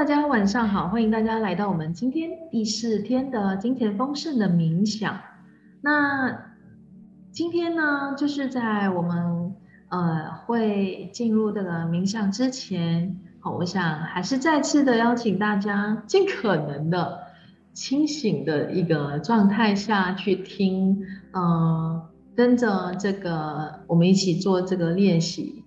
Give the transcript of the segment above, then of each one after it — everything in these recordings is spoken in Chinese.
大家晚上好，欢迎大家来到我们今天第四天的金钱丰盛的冥想。那今天呢，就是在我们呃会进入这个冥想之前，好，我想还是再次的邀请大家，尽可能的清醒的一个状态下去听，呃，跟着这个我们一起做这个练习。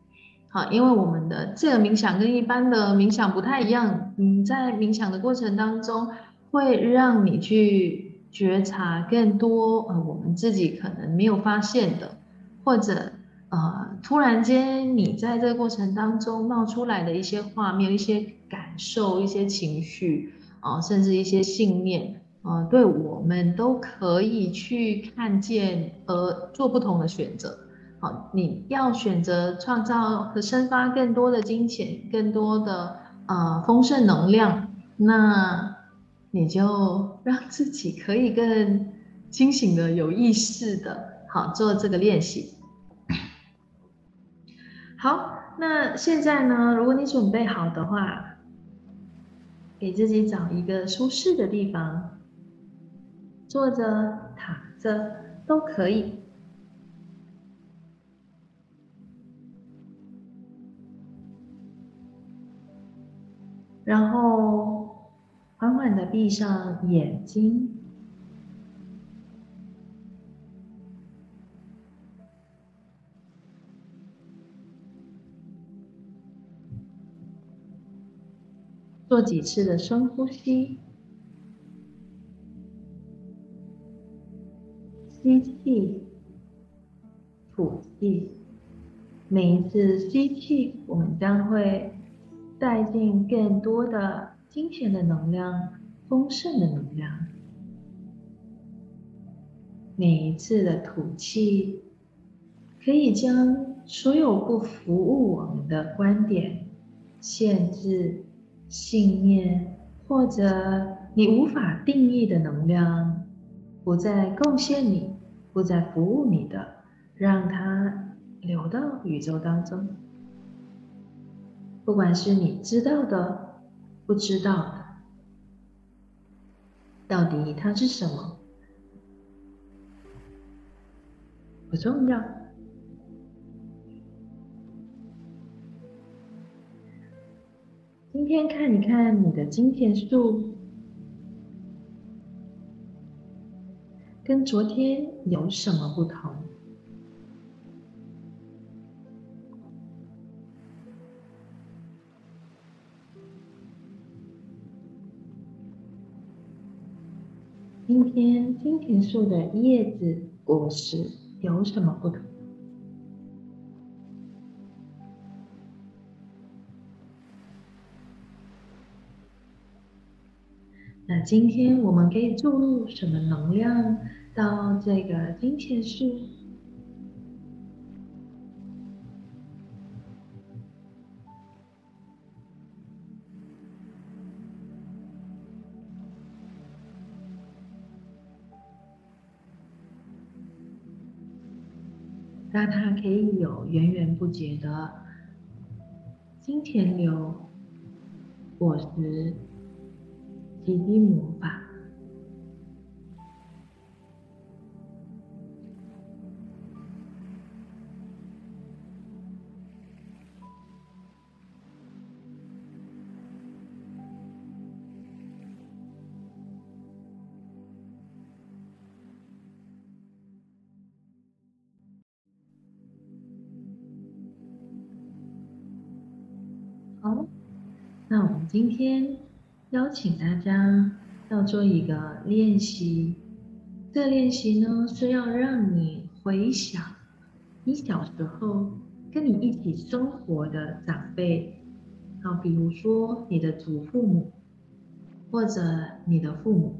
好，因为我们的这个冥想跟一般的冥想不太一样，嗯，在冥想的过程当中，会让你去觉察更多呃我们自己可能没有发现的，或者呃突然间你在这个过程当中冒出来的一些画面、一些感受、一些情绪啊，甚至一些信念啊，对我们都可以去看见而做不同的选择。好，你要选择创造和生发更多的金钱，更多的呃丰盛能量，那你就让自己可以更清醒的、有意识的，好做这个练习。好，那现在呢，如果你准备好的话，给自己找一个舒适的地方，坐着、躺着都可以。然后缓缓的闭上眼睛，做几次的深呼吸，吸气，吐气。每一次吸气，我们将会。带进更多的金钱的能量，丰盛的能量。每一次的吐气，可以将所有不服务我们的观点、限制、信念，或者你无法定义的能量，不再贡献你，不再服务你的，让它流到宇宙当中。不管是你知道的、不知道的，到底它是什么，不重要。今天看一看你的金钱树，跟昨天有什么不同？今天金钱树的叶子、果实有什么不同？那今天我们可以注入什么能量到这个金钱树？让它可以有源源不绝的金钱流、果实、奇迹魔法。今天邀请大家要做一个练习。这练习呢是要让你回想你小时候跟你一起生活的长辈，啊，比如说你的祖父母或者你的父母，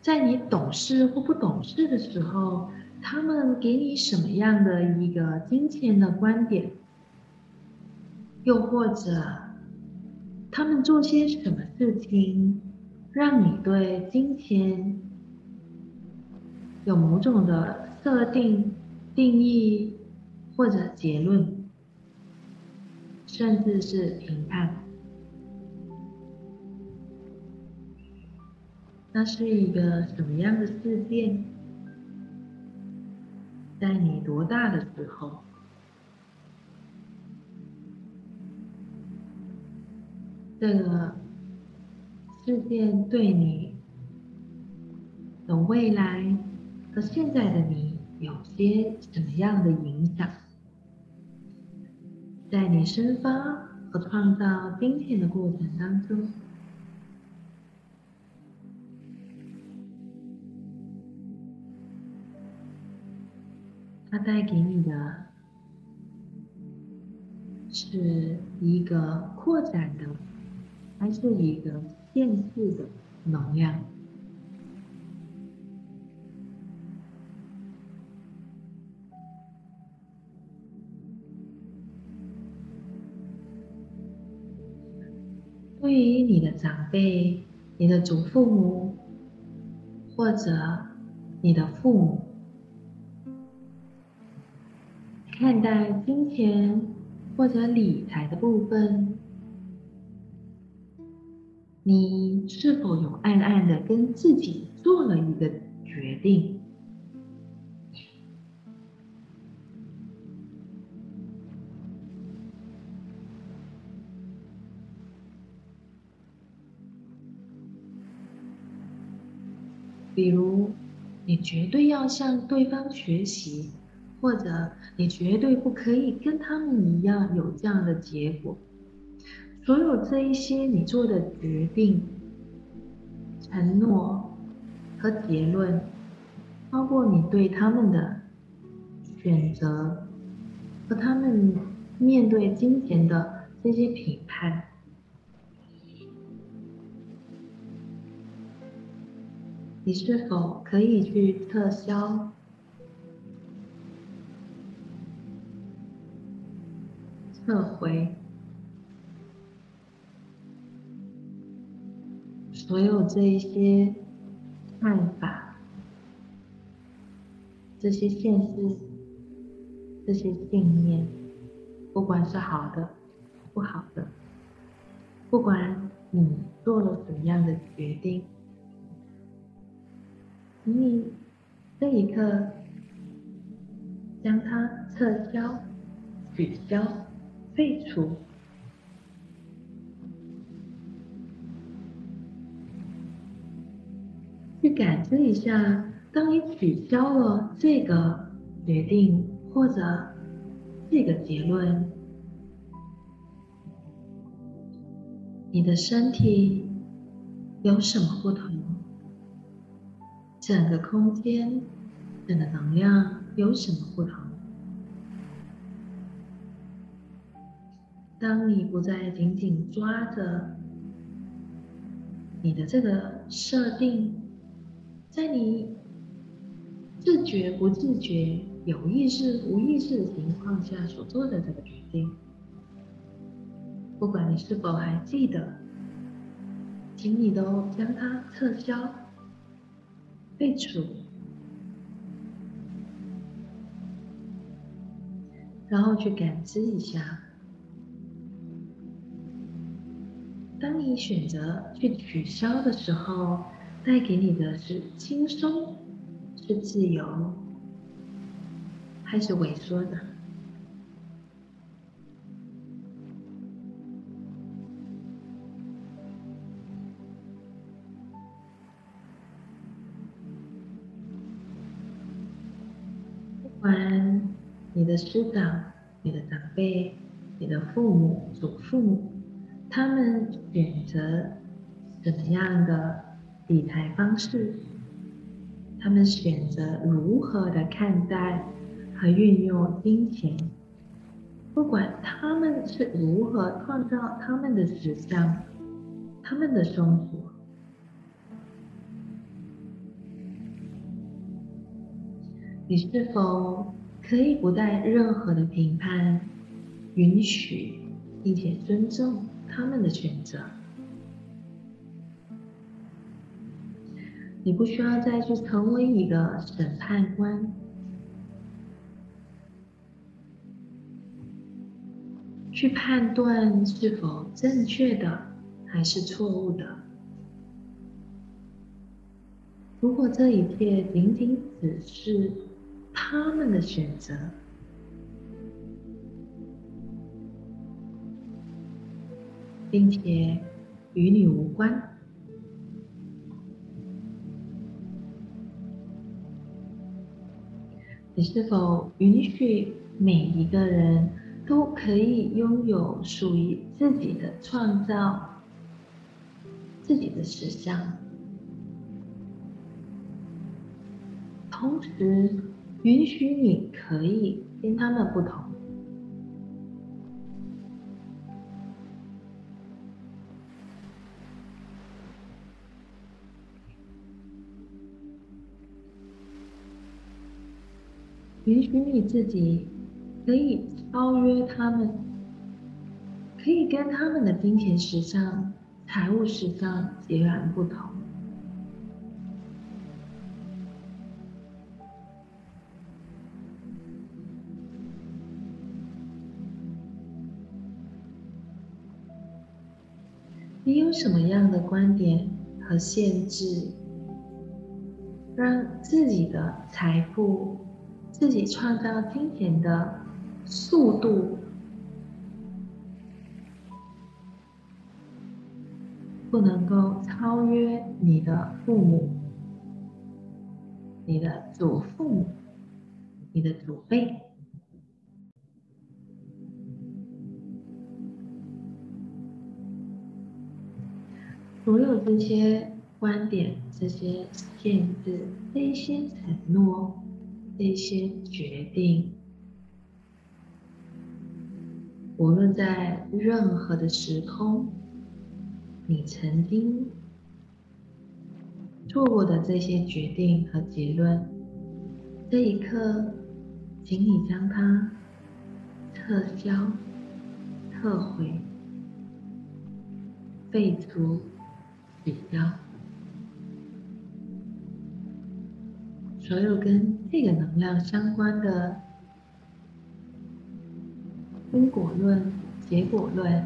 在你懂事或不懂事的时候。他们给你什么样的一个金钱的观点？又或者，他们做些什么事情，让你对金钱有某种的设定、定义或者结论？甚至是评判。那是一个什么样的事件？在你多大的时候？这个事件对你的未来和现在的你有些什么样的影响？在你生发和创造今天的过程当中。它带给你的是一个扩展的，还是一个限制的能量？对于你的长辈、你的祖父母，或者你的父母。看待金钱或者理财的部分，你是否有暗暗的跟自己做了一个决定？比如，你绝对要向对方学习。或者你绝对不可以跟他们一样有这样的结果。所有这一些你做的决定、承诺和结论，包括你对他们的选择和他们面对金钱的这些评判，你是否可以去撤销？撤回所有这一些看法、这些现实、这些信念，不管是好的、不好的，不管你做了怎样的决定，你这一刻将它撤销、取消。废除，去感知一下，当你取消了这个决定或者这个结论，你的身体有什么不同？整个空间，整个能量有什么不同？当你不再紧紧抓着你的这个设定，在你自觉不自觉、有意识无意识的情况下所做的这个决定，不管你是否还记得，请你都将它撤销、废除，然后去感知一下。当你选择去取消的时候，带给你的是轻松，是自由，还是萎缩的？不管你的师长、你的长辈、你的父母、祖父母。他们选择怎么样的理财方式？他们选择如何的看待和运用金钱？不管他们是如何创造他们的实相、他们的生活，你是否可以不带任何的评判，允许并且尊重？他们的选择，你不需要再去成为一个审判官，去判断是否正确的还是错误的。如果这一切仅仅只是他们的选择，并且与你无关，你是否允许每一个人都可以拥有属于自己的创造、自己的实相？同时，允许你可以跟他们不同，允许你自己可以超越他们，可以跟他们的金钱时尚、财务时尚截然不同。你有什么样的观点和限制，让自己的财富、自己创造金钱的速度不能够超越你的父母、你的祖父母、你的祖辈？所有这些观点、这些限制、这些承诺、这些决定，无论在任何的时空，你曾经做过的这些决定和结论，这一刻，请你将它撤销、撤回、废除。取消所有跟这个能量相关的因果论、结果论，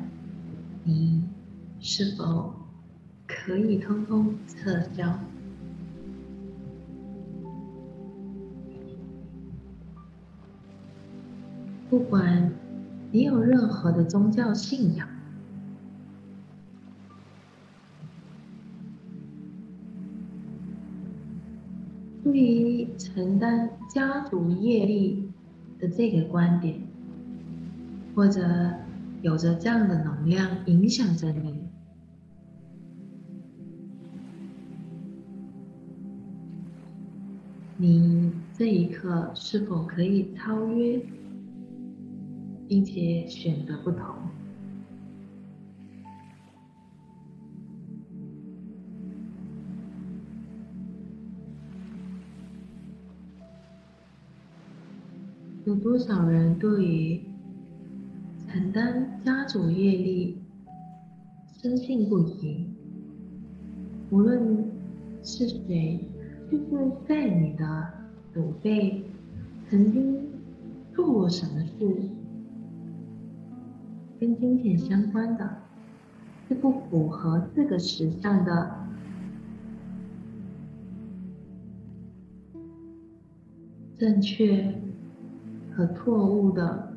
你是否可以通通撤销？不管你有任何的宗教信仰。对于承担家族业力的这个观点，或者有着这样的能量影响着你，你这一刻是否可以超越，并且选择不同？有多少人对于承担家族业力深信不疑？无论是谁，就是在你的祖辈曾经做过什么事，跟金钱相关的，是不符合这个时尚的正确。和错误的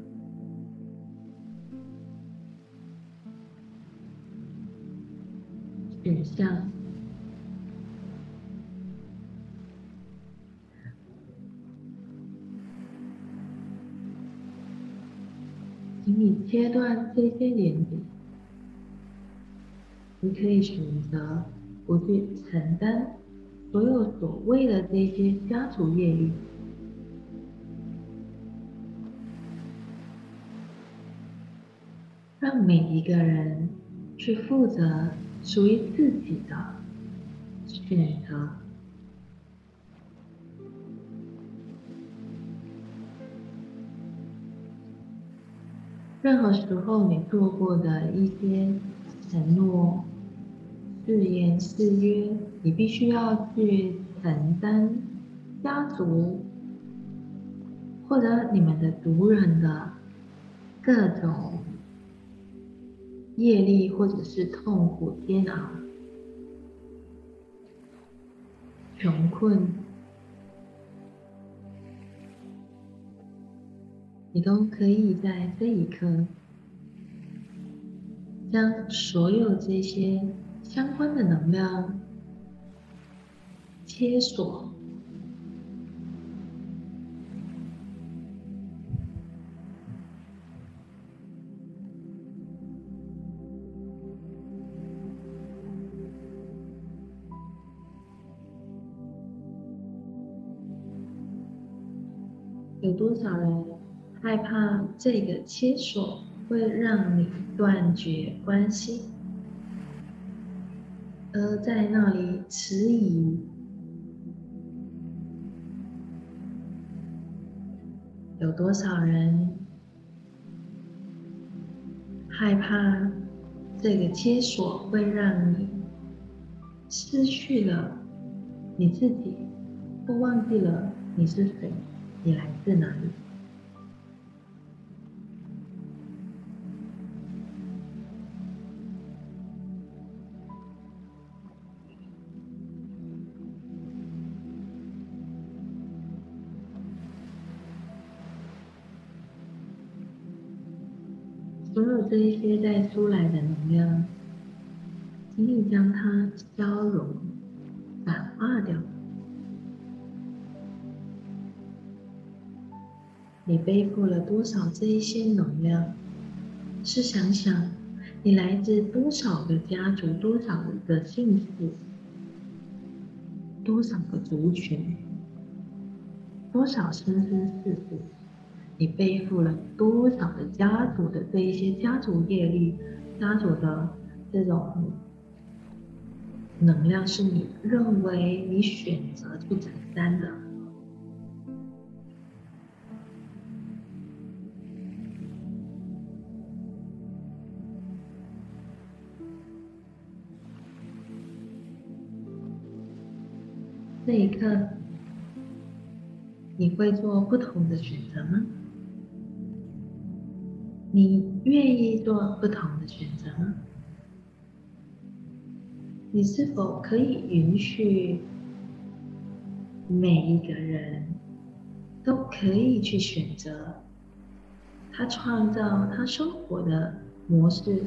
选项，请你切断这些连接。你可以选择不去承担所有所谓的这些家族业力。让每一个人去负责属于自己的选择。任何时候你做过的一些承诺、誓言、誓约，你必须要去承担家族或者你们的族人的各种。业力或者是痛苦、煎熬、穷困，你都可以在这一刻，将所有这些相关的能量切锁。多少人害怕这个切锁会让你断绝关系，而在那里迟疑？有多少人害怕这个切锁会让你失去了你自己，或忘记了你是谁？你来自哪里？所有这一些在出来的能量，请你将它消融、你背负了多少这一些能量？试想想，你来自多少个家族，多少个姓氏，多少个族群，多少生生世世，你背负了多少的家族的这一些家族业力，家族的这种能量，是你认为你选择去承担的。这一刻，你会做不同的选择吗？你愿意做不同的选择吗？你是否可以允许每一个人都可以去选择他创造他生活的模式？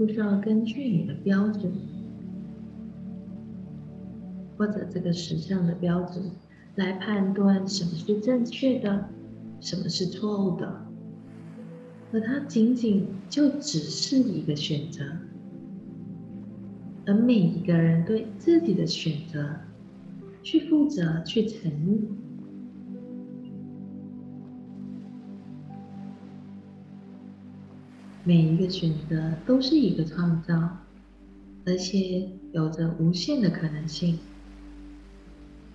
不需要根据你的标准，或者这个时尚的标准来判断什么是正确的，什么是错误的，而它仅仅就只是一个选择，而每一个人对自己的选择去负责、去承每一个选择都是一个创造，而且有着无限的可能性。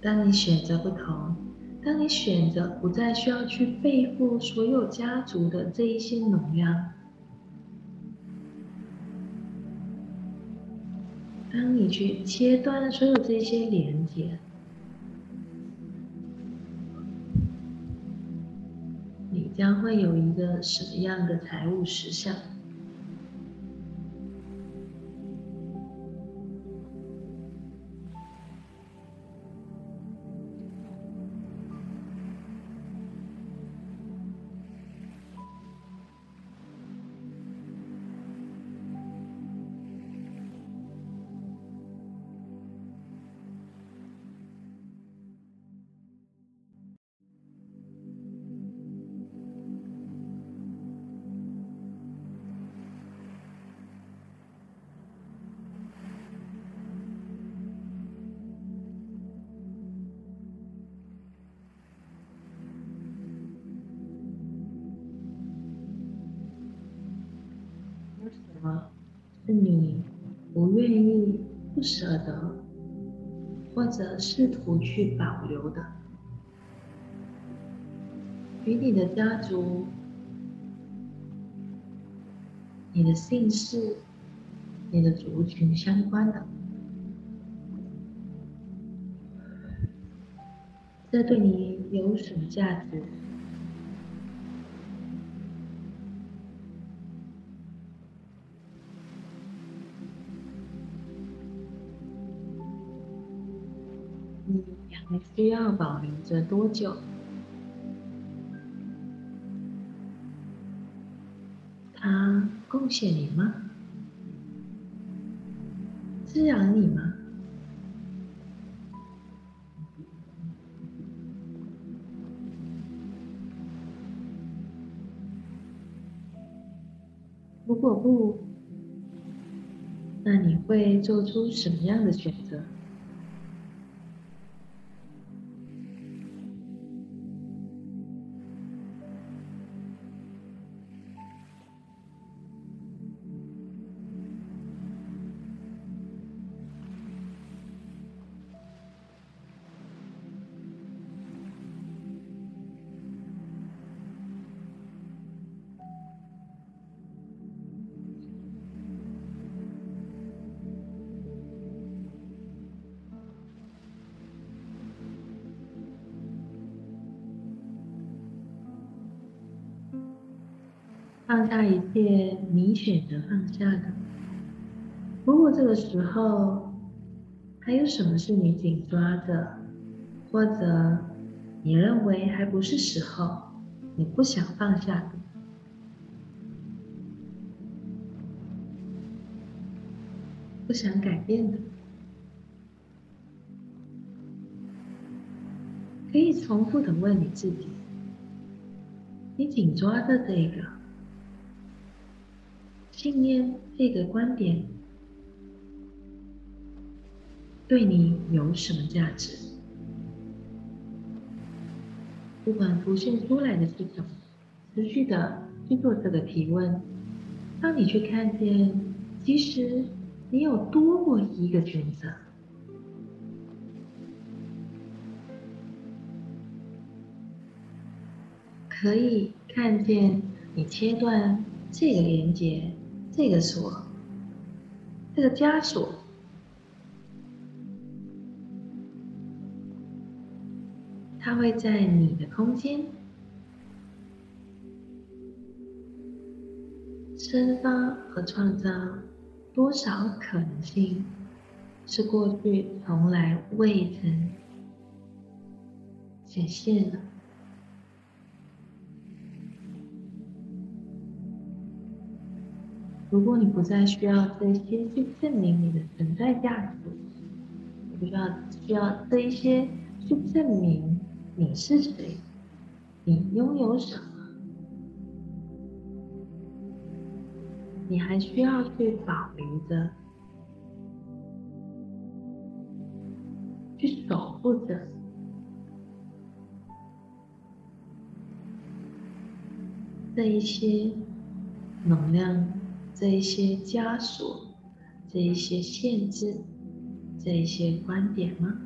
当你选择不同，当你选择不再需要去背负所有家族的这一些能量，当你去切断所有这些连接。将会有一个什么样的财务实相？愿意、不舍得，或者试图去保留的，与你的家族、你的姓氏、你的族群相关的。这对你有什么价值？还需要保留着多久？它贡献你吗？滋养你吗？如果不，那你会做出什么样的选择？放下一切你选择放下的。如果这个时候还有什么是你紧抓的，或者你认为还不是时候，你不想放下的，不想改变的，可以重复的问你自己：你紧抓的这个。信念这个观点对你有什么价值？不管浮现出来的是什么，持续的去做这个提问。当你去看见，其实你有多过一个选择，可以看见你切断这个连接。这个锁，这个枷锁，它会在你的空间生发和创造多少可能性，是过去从来未曾显现的。如果你不再需要这些去证明你的存在价值，不需要需要这一些去证明你是谁，你拥有什么，你还需要去保留着，去守护着这一些能量。这一些枷锁，这一些限制，这一些观点吗？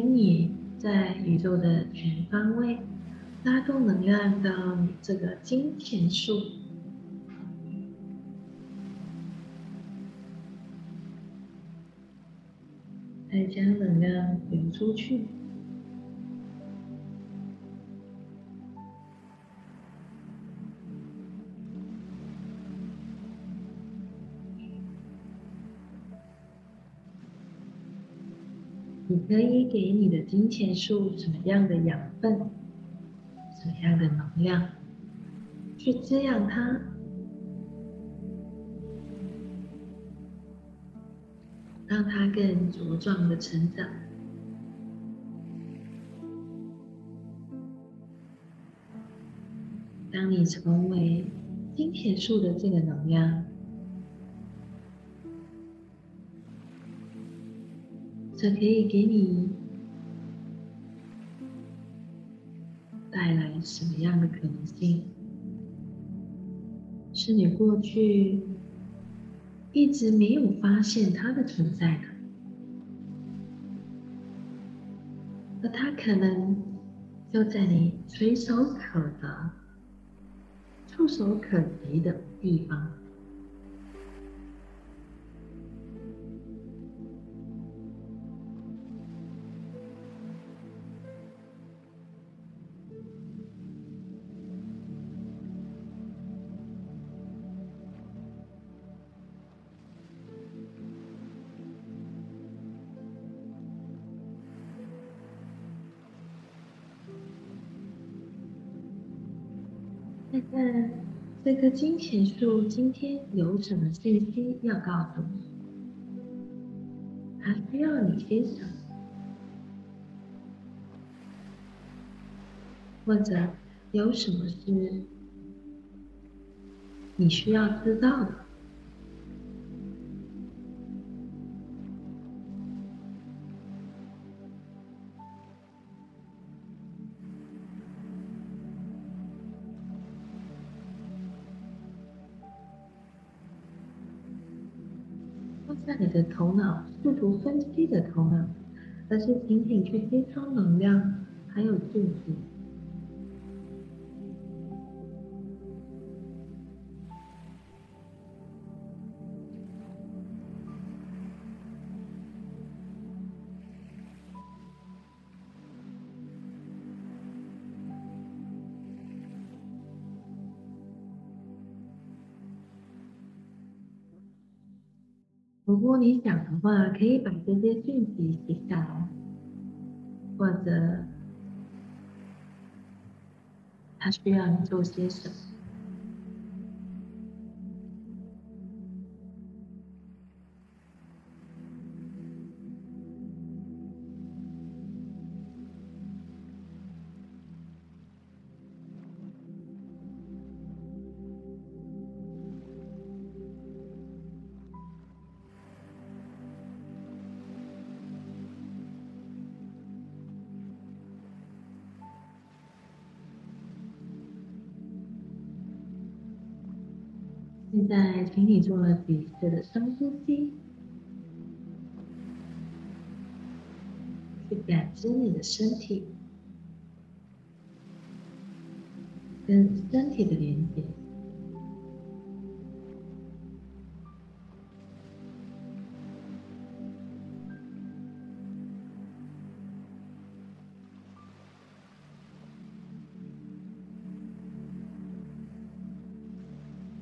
请你在宇宙的全方位拉动能量到你这个金钱树，再将能量流出去。可以给你的金钱树什么样的养分，什么样的能量，去滋养它，让它更茁壮的成长。当你成为金钱树的这个能量。这可以给你带来什么样的可能性？是你过去一直没有发现它的存在的，而它可能就在你随手可得、触手可及的地方。看看这个金钱树今天有什么信息要告诉你？还需要你些什么？或者有什么事你需要知道的？头脑试图分析的头脑，而是仅仅去接收能量，还有镜子。如果你想的话，可以把这些讯息写下来，或者他需要你做些什么。请你做了几次的深呼吸，去感知你的身体跟身体的连接。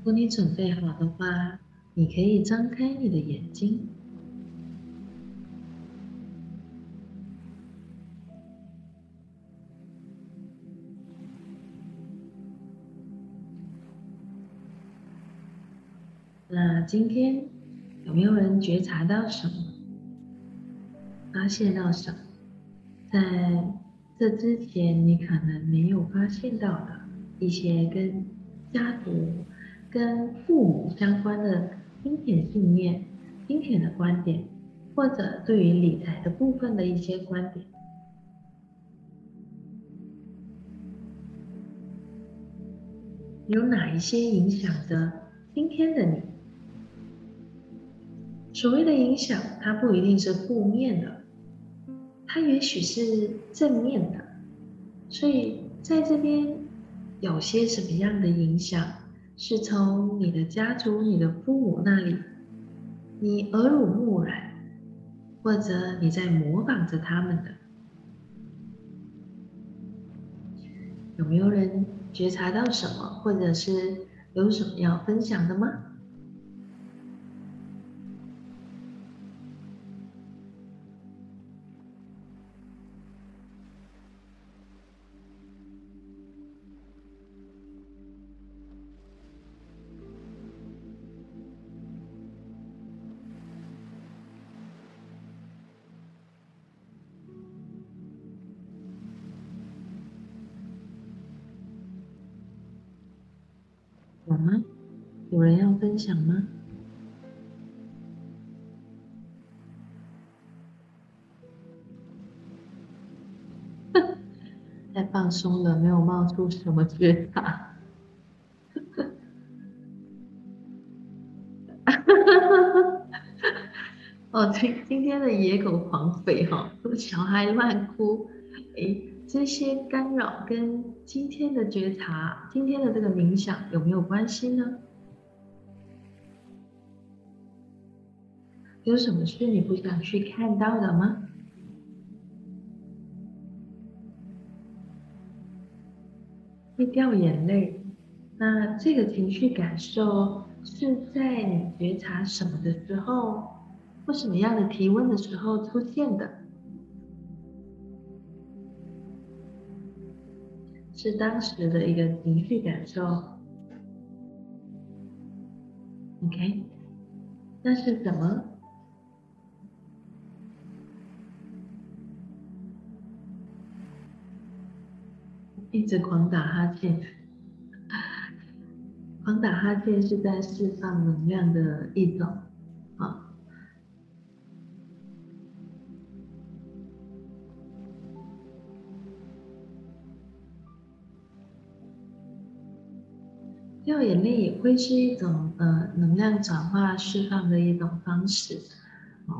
如果你准备好的话，你可以张开你的眼睛。那今天有没有人觉察到什么？发现到什么？在这之前你可能没有发现到的一些跟家族。跟父母相关的金钱信念、金钱的观点，或者对于理财的部分的一些观点，有哪一些影响着今天的你？所谓的影响，它不一定是负面的，它也许是正面的。所以在这边有些什么样的影响？是从你的家族、你的父母那里，你耳濡目染，或者你在模仿着他们的，有没有人觉察到什么，或者是有什么要分享的吗？想吗？太放松了，没有冒出什么觉察。哦，今今天的野狗狂吠哈，小孩乱哭，哎，这些干扰跟今天的觉察，今天的这个冥想有没有关系呢？有什么是你不想去看到的吗？会掉眼泪，那这个情绪感受是在你觉察什么的时候，或什么样的提问的时候出现的？是当时的一个情绪感受，OK？那是怎么？一直狂打哈欠，狂打哈欠是在释放能量的一种，啊。掉眼泪也会是一种呃能量转化释放的一种方式，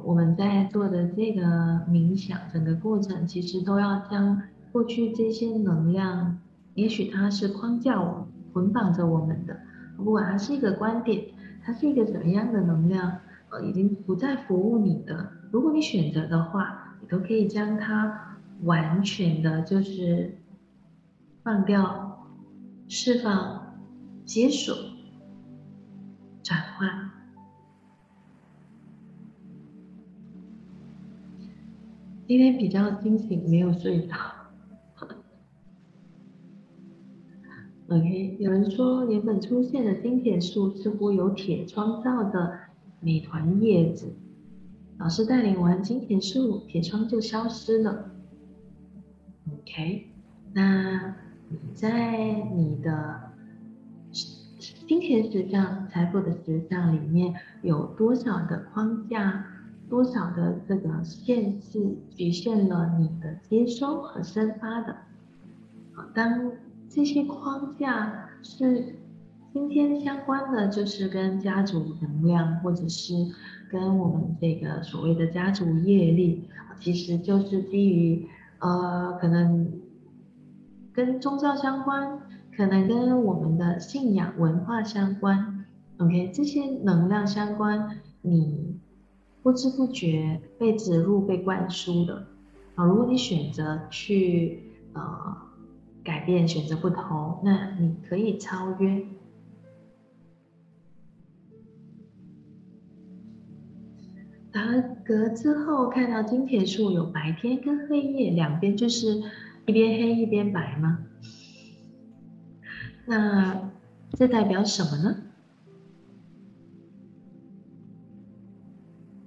我们在做的这个冥想整个过程，其实都要将。过去这些能量，也许它是框架我捆绑着我们的，不管它是一个观点，它是一个怎么样的能量，呃，已经不再服务你的。如果你选择的话，你都可以将它完全的，就是放掉、释放、接受、转化。今天比较清醒，没有睡着。OK，有人说原本出现的金铁树似乎有铁窗罩的美团叶子，老师带领完金铁树，铁窗就消失了。OK，那你在你的金钱石像、财富的石像里面有多少的框架，多少的这个限制，局限了你的接收和生发的？好，当。这些框架是今天相关的，就是跟家族能量，或者是跟我们这个所谓的家族业力，其实就是基于呃，可能跟宗教相关，可能跟我们的信仰文化相关。OK，这些能量相关，你不知不觉被植入、被灌输的啊。如果你选择去呃。改变选择不同，那你可以超越。打了嗝之后，看到金铁树有白天跟黑夜两边，就是一边黑一边白吗？那这代表什么呢？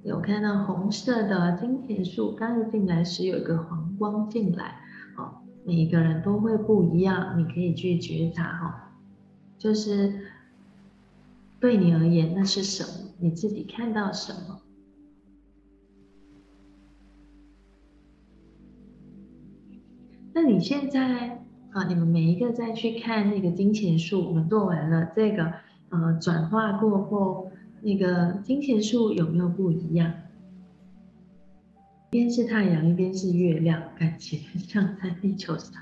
有看到红色的金铁树，刚一进来时有一个黄光进来。每一个人都会不一样，你可以去觉察哈，就是对你而言那是什么？你自己看到什么？那你现在啊，你们每一个再去看那个金钱树，我们做完了这个呃转化过后，那个金钱树有没有不一样？一边是太阳，一边是月亮，感觉像在地球上。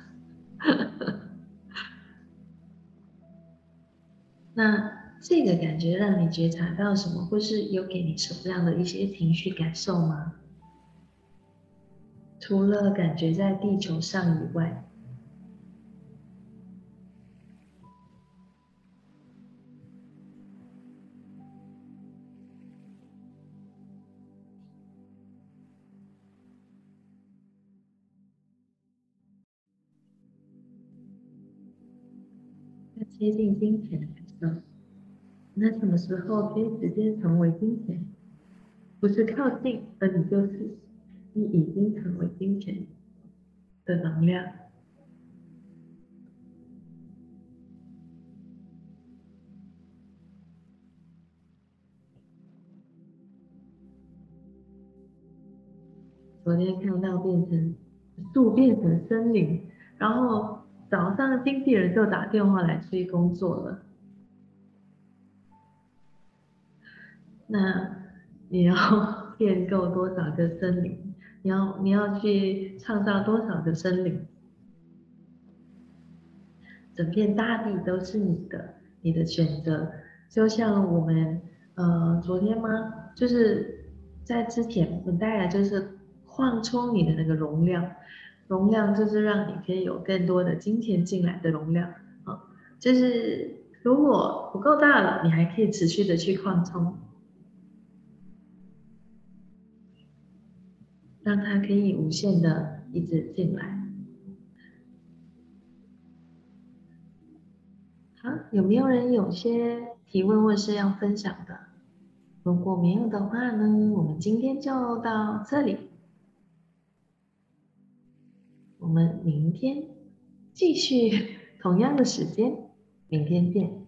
那这个感觉让你觉察到什么，或是有给你什么样的一些情绪感受吗？除了感觉在地球上以外。接近金钱的感受，那什么时候可以直接成为金钱？不是靠近，而你就是你已经成为金钱的能量。昨天看到变成树变成森林，然后早上经纪人就打电话来催工作了。那你要建构多少个森林？你要你要去创造多少个森林？整片大地都是你的，你的选择。就像我们呃昨天吗？就是在之前我们带来就是扩充你的那个容量，容量就是让你可以有更多的金钱进来的容量啊。就是如果不够大了，你还可以持续的去扩充。让它可以无限的一直进来。好，有没有人有些提问或是要分享的？如果没有的话呢，我们今天就到这里。我们明天继续同样的时间，明天见。